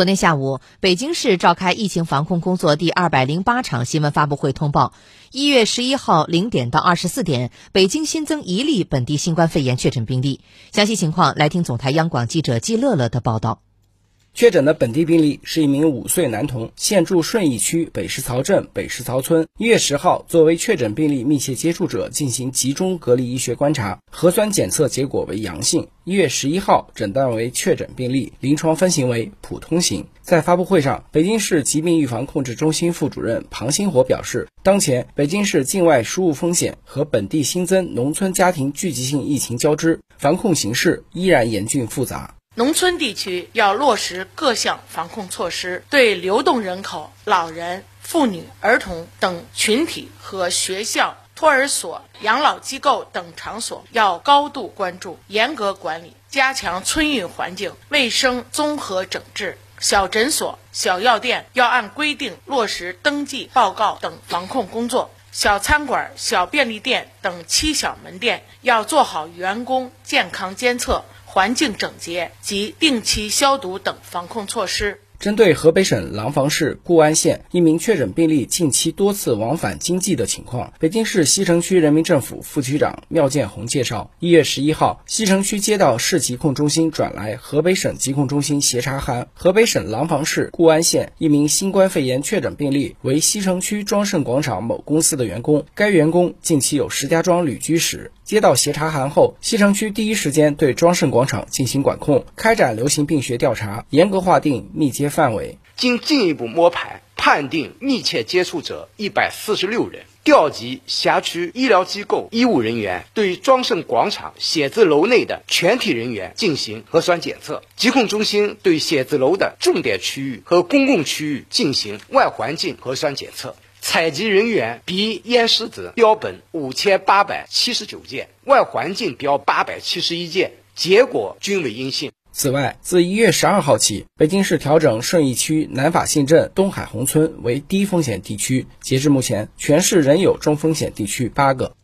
昨天下午，北京市召开疫情防控工作第二百零八场新闻发布会，通报：一月十一号零点到二十四点，北京新增一例本地新冠肺炎确诊病例。详细情况来听总台央广记者季乐乐的报道。确诊的本地病例是一名五岁男童，现住顺义区北石槽镇北石槽村。一月十号，作为确诊病例密切接触者进行集中隔离医学观察，核酸检测结果为阳性。一月十一号，诊断为确诊病例，临床分型为普通型。在发布会上，北京市疾病预防控制中心副主任庞星火表示，当前北京市境外输入风险和本地新增农村家庭聚集性疫情交织，防控形势依然严峻复杂。农村地区要落实各项防控措施，对流动人口、老人、妇女、儿童等群体和学校、托儿所、养老机构等场所要高度关注，严格管理，加强村域环境卫生综合整治。小诊所、小药店要按规定落实登记报告等防控工作；小餐馆、小便利店等七小门店要做好员工健康监测。环境整洁及定期消毒等防控措施。针对河北省廊坊市固安县一名确诊病例近期多次往返京冀的情况，北京市西城区人民政府副区长缪建红介绍，一月十一号，西城区接到市疾控中心转来河北省疾控中心协查函，河北省廊坊市固安县一名新冠肺炎确诊病例为西城区庄胜广场某公司的员工，该员工近期有石家庄旅居史。接到协查函后，西城区第一时间对庄胜广场进行管控，开展流行病学调查，严格划定密接范围。经进一步摸排，判定密切接触者一百四十六人，调集辖区医疗机构医务人员对庄胜广场写字楼内的全体人员进行核酸检测。疾控中心对写字楼的重点区域和公共区域进行外环境核酸检测。采集人员鼻咽拭子标本五千八百七十九件，外环境标八百七十一件，结果均为阴性。此外，自一月十二号起，北京市调整顺义区南法信镇东海红村为低风险地区。截至目前，全市仍有中风险地区八个。